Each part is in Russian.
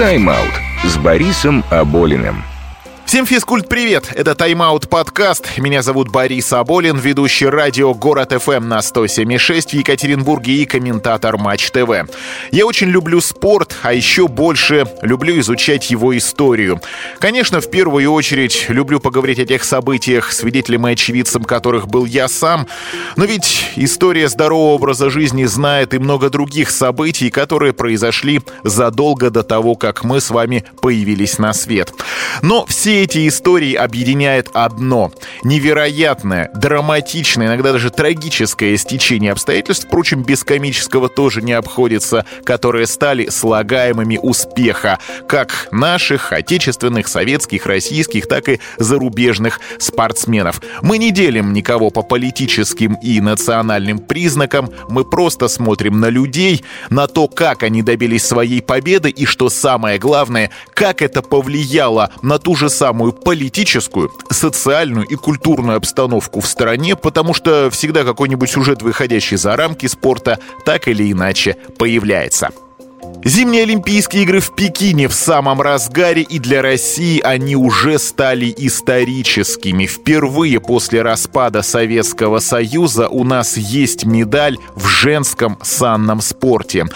Тайм-аут с Борисом Аболиным. Всем физкульт привет! Это Тайм-аут подкаст. Меня зовут Борис Аболин, ведущий радио Город ФМ на 107.6 в Екатеринбурге и комментатор Матч ТВ. Я очень люблю спорт, а еще больше люблю изучать его историю. Конечно, в первую очередь люблю поговорить о тех событиях, свидетелем и очевидцем которых был я сам. Но ведь история здорового образа жизни знает и много других событий, которые произошли задолго до того, как мы с вами появились на свет. Но все эти истории объединяет одно — невероятное, драматичное, иногда даже трагическое стечение обстоятельств, впрочем, без комического тоже не обходится, которые стали слагаемыми успеха как наших, отечественных, советских, российских, так и зарубежных спортсменов. Мы не делим никого по политическим и национальным признакам, мы просто смотрим на людей, на то, как они добились своей победы и, что самое главное, как это повлияло на ту же самую самую политическую, социальную и культурную обстановку в стране, потому что всегда какой-нибудь сюжет, выходящий за рамки спорта, так или иначе появляется. Зимние Олимпийские игры в Пекине в самом разгаре, и для России они уже стали историческими. Впервые после распада Советского Союза у нас есть медаль в женском санном спорте.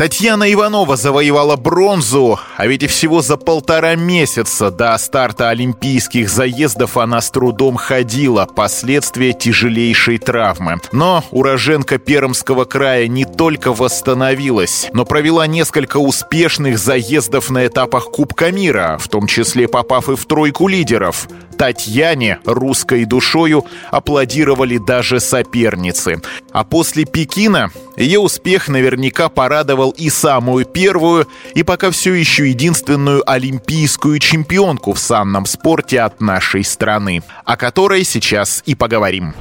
Татьяна Иванова завоевала бронзу, а ведь и всего за полтора месяца до старта олимпийских заездов она с трудом ходила, последствия тяжелейшей травмы. Но уроженка Пермского края не только восстановилась, но провела несколько успешных заездов на этапах Кубка мира, в том числе попав и в тройку лидеров. Татьяне, русской душою, аплодировали даже соперницы. А после Пекина ее успех наверняка порадовал и самую первую, и пока все еще единственную олимпийскую чемпионку в санном спорте от нашей страны, о которой сейчас и поговорим.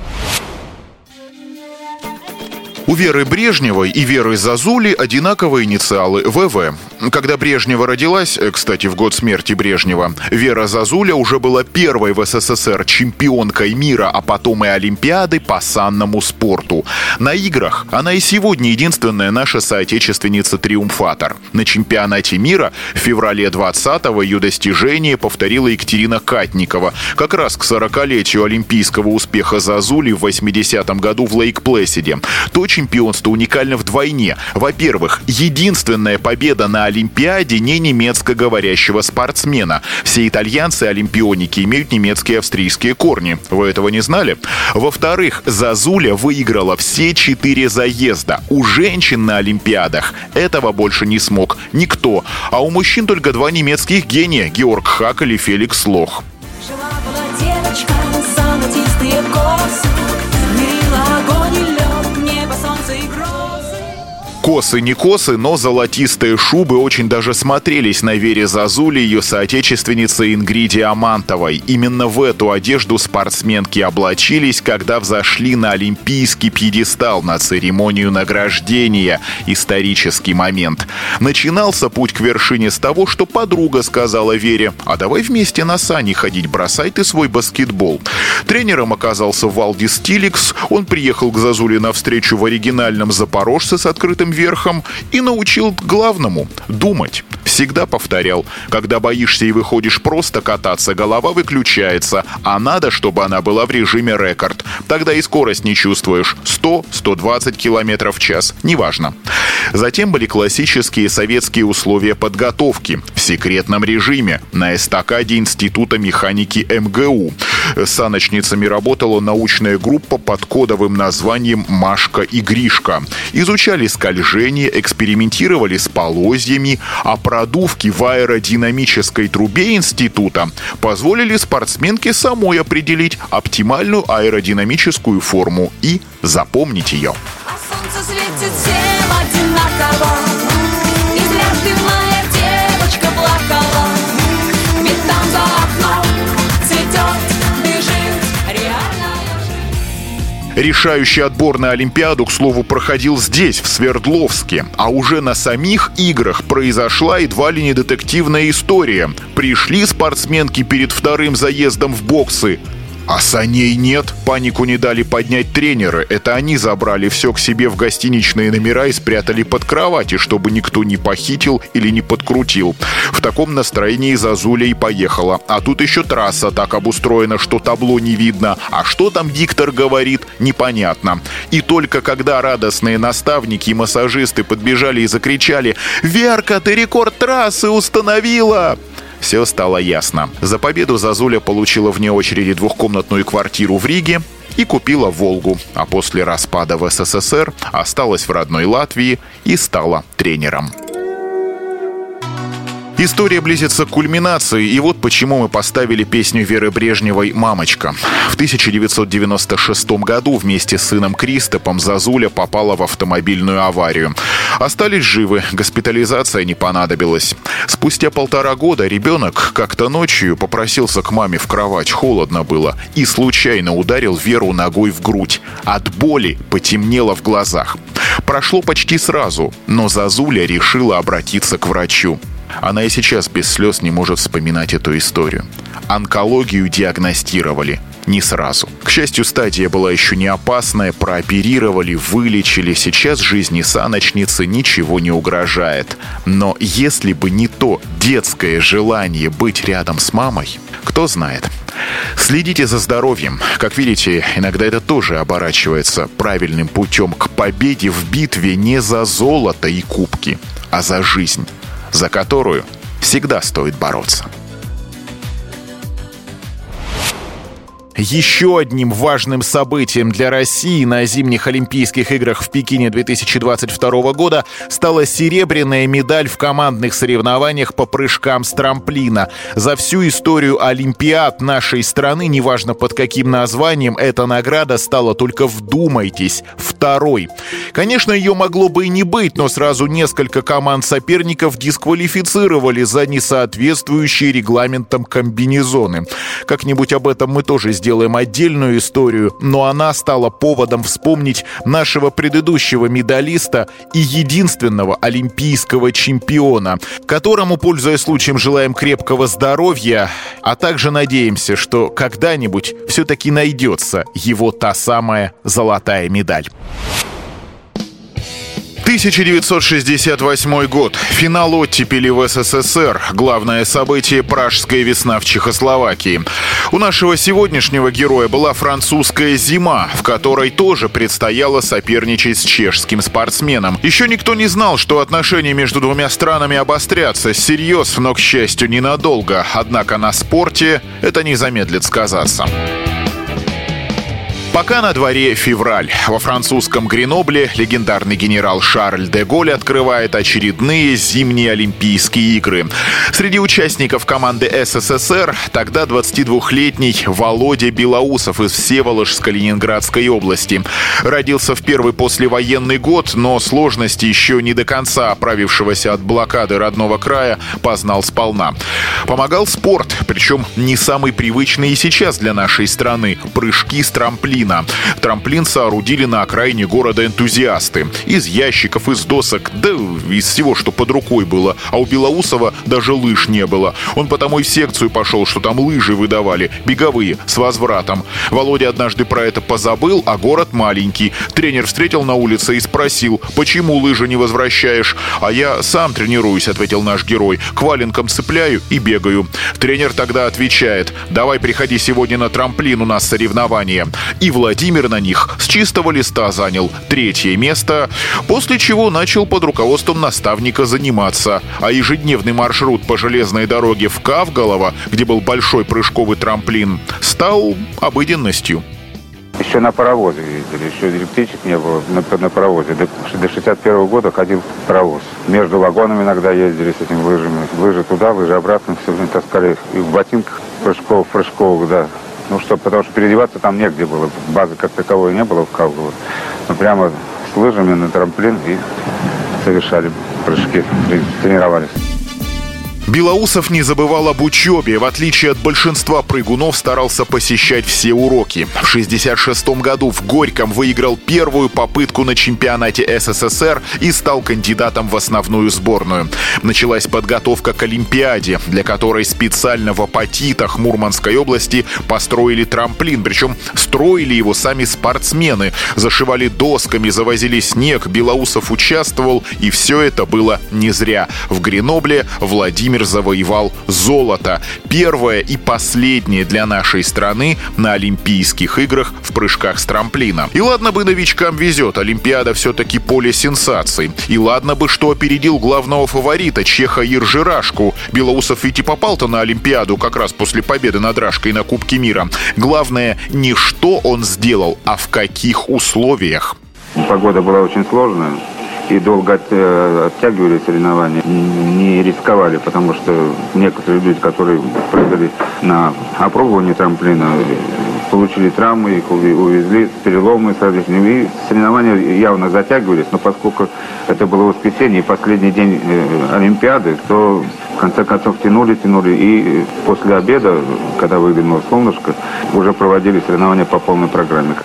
У Веры Брежневой и Веры Зазули одинаковые инициалы ВВ. Когда Брежнева родилась, э, кстати, в год смерти Брежнева, Вера Зазуля уже была первой в СССР чемпионкой мира, а потом и Олимпиады по санному спорту. На играх она и сегодня единственная наша соотечественница-триумфатор. На чемпионате мира в феврале 20-го ее достижение повторила Екатерина Катникова. Как раз к 40-летию олимпийского успеха Зазули в 80-м году в Лейк-Плэсиде. То чемпионство уникально вдвойне. Во-первых, единственная победа на Олимпиаде не немецко-говорящего спортсмена. Все итальянцы-олимпионики имеют немецкие и австрийские корни. Вы этого не знали? Во-вторых, Зазуля выиграла все четыре заезда. У женщин на Олимпиадах этого больше не смог никто. А у мужчин только два немецких гения – Георг Хакель и Феликс Лох. Жила-была девочка, золотистые косы, Косы не косы, но золотистые шубы очень даже смотрелись на Вере Зазули, ее соотечественнице Ингриде Амантовой. Именно в эту одежду спортсменки облачились, когда взошли на олимпийский пьедестал на церемонию награждения. Исторический момент. Начинался путь к вершине с того, что подруга сказала Вере, а давай вместе на сани ходить, бросай ты свой баскетбол. Тренером оказался Валдис Тиликс. Он приехал к Зазуле на встречу в оригинальном «Запорожце» с открытым верхом и научил главному – думать. Всегда повторял, когда боишься и выходишь просто кататься, голова выключается, а надо, чтобы она была в режиме рекорд. Тогда и скорость не чувствуешь. 100-120 км в час, неважно. Затем были классические советские условия подготовки в секретном режиме на эстакаде Института механики МГУ. Саночницами работала научная группа под кодовым названием «Машка и Гришка». Изучали скольжение, экспериментировали с полозьями, а продувки в аэродинамической трубе института позволили спортсменке самой определить оптимальную аэродинамическую форму и запомнить ее. А солнце светит всем одинаково. Решающий отбор на Олимпиаду, к слову, проходил здесь, в Свердловске. А уже на самих играх произошла едва ли не детективная история. Пришли спортсменки перед вторым заездом в боксы, А саней нет. Панику не дали поднять тренеры. Это они забрали все к себе в гостиничные номера и спрятали под кровати, чтобы никто не похитил или не подкрутил. В таком настроении Зазуля и поехала. А тут еще трасса так обустроена, что табло не видно. А что там диктор говорит, непонятно. И только когда радостные наставники и массажисты подбежали и закричали «Верка, ты рекорд трассы установила!» Все стало ясно. За победу Зазуля получила вне очереди двухкомнатную квартиру в Риге, и купила «Волгу», а после распада в СССР осталась в родной Латвии и стала тренером. История близится к кульминации, и вот почему мы поставили песню Веры Брежневой «Мамочка». В 1996 году вместе с сыном Кристопом Зазуля попала в автомобильную аварию. Остались живы, госпитализация не понадобилась. Спустя полтора года ребенок как-то ночью попросился к маме в кровать, холодно было, и случайно ударил Веру ногой в грудь. От боли потемнело в глазах. Прошло почти сразу, но Зазуля решила обратиться к врачу. Она и сейчас без слез не может вспоминать эту историю. Онкологию диагностировали не сразу. К счастью, стадия была еще не опасная, прооперировали, вылечили. Сейчас жизни саночницы ничего не угрожает. Но если бы не то детское желание быть рядом с мамой, кто знает. Следите за здоровьем. Как видите, иногда это тоже оборачивается правильным путем к победе в битве не за золото и кубки, а за жизнь за которую всегда стоит бороться. Еще одним важным событием для России на зимних Олимпийских играх в Пекине 2022 года стала серебряная медаль в командных соревнованиях по прыжкам с трамплина. За всю историю Олимпиад нашей страны, неважно под каким названием, эта награда стала только вдумайтесь, второй. Конечно, ее могло бы и не быть, но сразу несколько команд соперников дисквалифицировали за несоответствующие регламентам комбинезоны. Как-нибудь об этом мы тоже сделаем отдельную историю, но она стала поводом вспомнить нашего предыдущего медалиста и единственного олимпийского чемпиона, которому, пользуясь случаем, желаем крепкого здоровья, а также надеемся, что когда-нибудь все-таки найдется его та самая золотая медаль. 1968 год. Финал оттепели в СССР. Главное событие – Пражская весна в Чехословакии. У нашего сегодняшнего героя была французская зима, в которой тоже предстояло соперничать с чешским спортсменом. Еще никто не знал, что отношения между двумя странами обострятся всерьез, но, к счастью, ненадолго. Однако на спорте это не замедлит сказаться. Пока на дворе февраль. Во французском Гренобле легендарный генерал Шарль де Голь открывает очередные зимние Олимпийские игры. Среди участников команды СССР тогда 22-летний Володя Белоусов из Всеволожска Ленинградской области. Родился в первый послевоенный год, но сложности еще не до конца оправившегося от блокады родного края познал сполна. Помогал спорт, причем не самый привычный и сейчас для нашей страны – прыжки с трамплина трамплина. Трамплин соорудили на окраине города энтузиасты. Из ящиков, из досок, да из всего, что под рукой было. А у Белоусова даже лыж не было. Он потому и в секцию пошел, что там лыжи выдавали, беговые, с возвратом. Володя однажды про это позабыл, а город маленький. Тренер встретил на улице и спросил, почему лыжи не возвращаешь? А я сам тренируюсь, ответил наш герой. К валенкам цепляю и бегаю. Тренер тогда отвечает, давай приходи сегодня на трамплин, у нас соревнования. И Владимир на них с чистого листа занял третье место, после чего начал под руководством наставника заниматься, а ежедневный маршрут по железной дороге в Кавголово, где был большой прыжковый трамплин, стал обыденностью. Еще на паровозе ездили, еще электричек не было на, на паровозе. До, до 61 года ходил паровоз. Между вагонами иногда ездили с этими лыжами. Лыжи туда, лыжи обратно, все время таскали. И в ботинках прыжковых, прыжковых, да, ну что, потому что переодеваться там негде было. Базы как таковой не было в Калгово. Мы прямо с лыжами на трамплин и совершали прыжки, тренировались. Белоусов не забывал об учебе. В отличие от большинства прыгунов, старался посещать все уроки. В 66 году в Горьком выиграл первую попытку на чемпионате СССР и стал кандидатом в основную сборную. Началась подготовка к Олимпиаде, для которой специально в Апатитах Мурманской области построили трамплин. Причем строили его сами спортсмены. Зашивали досками, завозили снег. Белоусов участвовал, и все это было не зря. В Гренобле Владимир Владимир завоевал золото. Первое и последнее для нашей страны на Олимпийских играх в прыжках с трамплина. И ладно бы новичкам везет, Олимпиада все-таки поле сенсаций. И ладно бы, что опередил главного фаворита Чеха Иржирашку. Белоусов ведь и попал-то на Олимпиаду как раз после победы над Рашкой на Кубке мира. Главное не что он сделал, а в каких условиях. Погода была очень сложная и долго э, оттягивали соревнования, не рисковали, потому что некоторые люди, которые прыгали на опробование трамплина, получили травмы, их увезли, переломы, соответственно, и соревнования явно затягивались, но поскольку это было воскресенье и последний день э, Олимпиады, то в конце концов тянули, тянули, и после обеда, когда выглянуло солнышко, уже проводили соревнования по полной программе.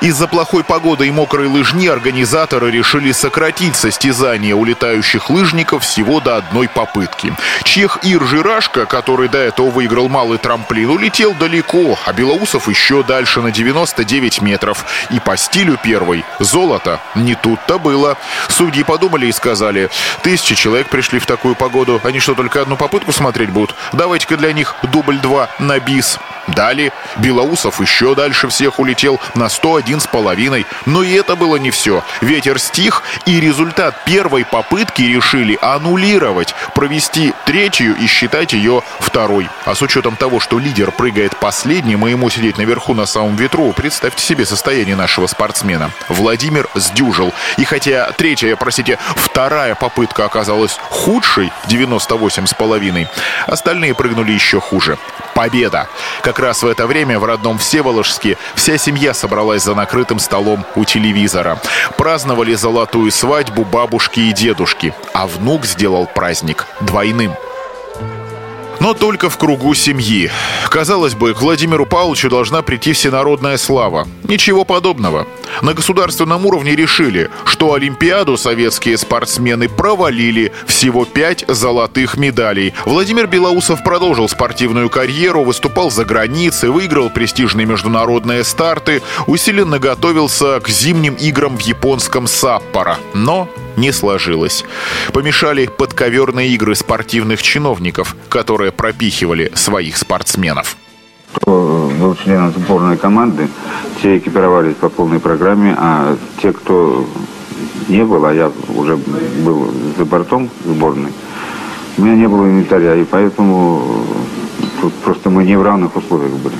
Из-за плохой погоды и мокрой лыжни организаторы решили сократить состязание улетающих лыжников всего до одной попытки. Чех Ир Жирашко, который до этого выиграл малый трамплин, улетел далеко, а Белоусов еще дальше на 99 метров. И по стилю первой золото не тут-то было. Судьи подумали и сказали, тысячи человек пришли в такую погоду, они что, только одну попытку смотреть будут? Давайте-ка для них дубль 2 на бис. Далее Белоусов еще дальше всех улетел на 101 с половиной. Но и это было не все. Ветер стих, и результат первой попытки решили аннулировать, провести третью и считать ее второй. А с учетом того, что лидер прыгает последним, и ему сидеть наверху на самом ветру, представьте себе состояние нашего спортсмена. Владимир сдюжил. И хотя третья, простите, вторая попытка оказалась худшей, 98 с половиной, остальные прыгнули еще хуже. Победа! Как раз в это время в родном Всеволожске вся семья собралась за накрытым столом у телевизора. Праздновали золотую свадьбу бабушки и дедушки, а внук сделал праздник двойным но только в кругу семьи. Казалось бы, к Владимиру Павловичу должна прийти всенародная слава. Ничего подобного. На государственном уровне решили, что Олимпиаду советские спортсмены провалили. Всего пять золотых медалей. Владимир Белоусов продолжил спортивную карьеру, выступал за границей, выиграл престижные международные старты, усиленно готовился к зимним играм в японском Саппоро. Но не сложилось. Помешали подковерные игры спортивных чиновников, которые пропихивали своих спортсменов. Кто был членом сборной команды, те экипировались по полной программе, а те, кто не был, а я уже был за бортом сборной, у меня не было инвентаря, и поэтому просто мы не в равных условиях были.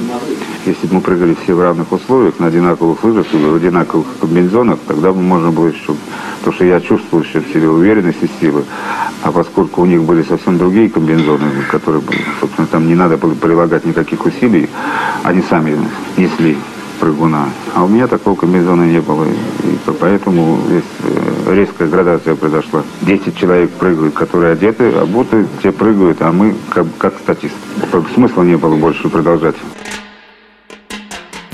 Если бы мы прыгали все в равных условиях, на одинаковых лыжах или в одинаковых комбинезонах, тогда бы можно было еще... Потому что я чувствовал еще в себе уверенность и силы. А поскольку у них были совсем другие комбинезоны, которые, собственно, там не надо было прилагать никаких усилий, они сами несли прыгуна. А у меня такого комбинезона не было. И поэтому здесь э, резкая градация произошла. Десять человек прыгают, которые одеты, а будто те прыгают, а мы как, как статист. Смысла не было больше продолжать.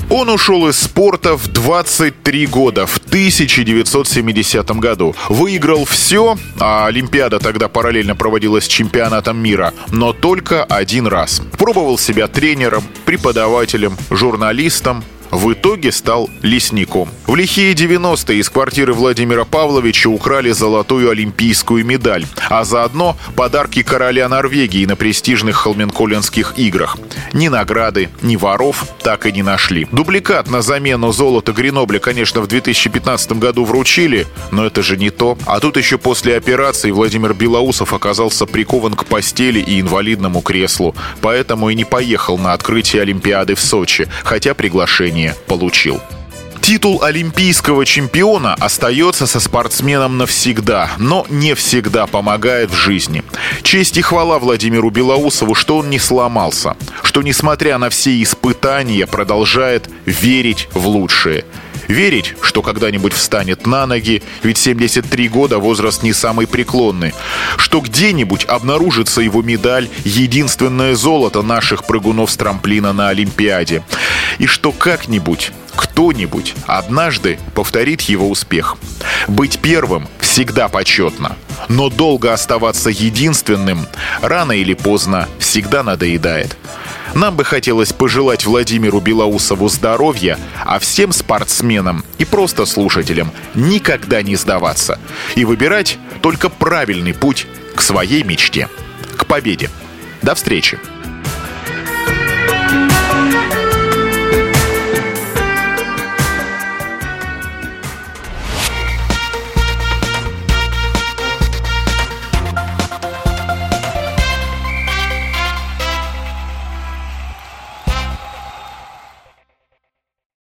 Он ушел из спорта в 23 года, в 1970 году. Выиграл все, а Олимпиада тогда параллельно проводилась с чемпионатом мира, но только один раз. Пробовал себя тренером, преподавателем, журналистом, в итоге стал лесником. В лихие 90-е из квартиры Владимира Павловича украли золотую олимпийскую медаль, а заодно подарки короля Норвегии на престижных Холменколенских играх. Ни награды, ни воров так и не нашли. Дубликат на замену золота Гренобля, конечно, в 2015 году вручили, но это же не то. А тут еще после операции Владимир Белоусов оказался прикован к постели и инвалидному креслу, поэтому и не поехал на открытие Олимпиады в Сочи, хотя приглашение признание получил. Титул олимпийского чемпиона остается со спортсменом навсегда, но не всегда помогает в жизни. Честь и хвала Владимиру Белоусову, что он не сломался, что, несмотря на все испытания, продолжает верить в лучшее. Верить, что когда-нибудь встанет на ноги, ведь 73 года возраст не самый преклонный. Что где-нибудь обнаружится его медаль, единственное золото наших прыгунов с трамплина на Олимпиаде. И что как-нибудь кто-нибудь однажды повторит его успех. Быть первым всегда почетно, но долго оставаться единственным рано или поздно всегда надоедает. Нам бы хотелось пожелать Владимиру Белоусову здоровья, а всем спортсменам и просто слушателям никогда не сдаваться и выбирать только правильный путь к своей мечте, к победе. До встречи!